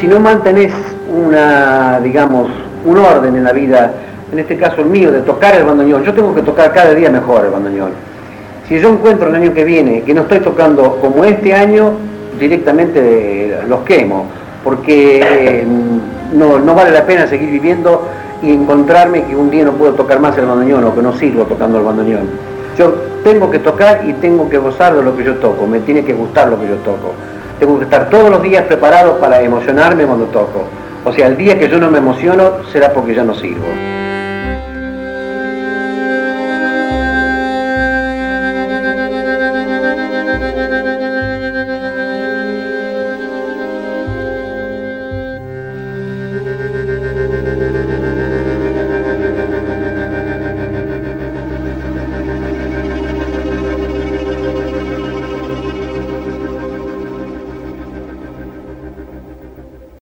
si no mantenés una, digamos, un orden en la vida, en este caso el mío, de tocar el bandoneón, yo tengo que tocar cada día mejor el bandoneón. Si yo encuentro el año que viene que no estoy tocando como este año, directamente los quemo, porque no, no vale la pena seguir viviendo y encontrarme que un día no puedo tocar más el bandoneón o que no sirvo tocando el bandoneón. Yo tengo que tocar y tengo que gozar de lo que yo toco, me tiene que gustar lo que yo toco. Tengo que estar todos los días preparado para emocionarme cuando toco. O sea, el día que yo no me emociono será porque ya no sirvo.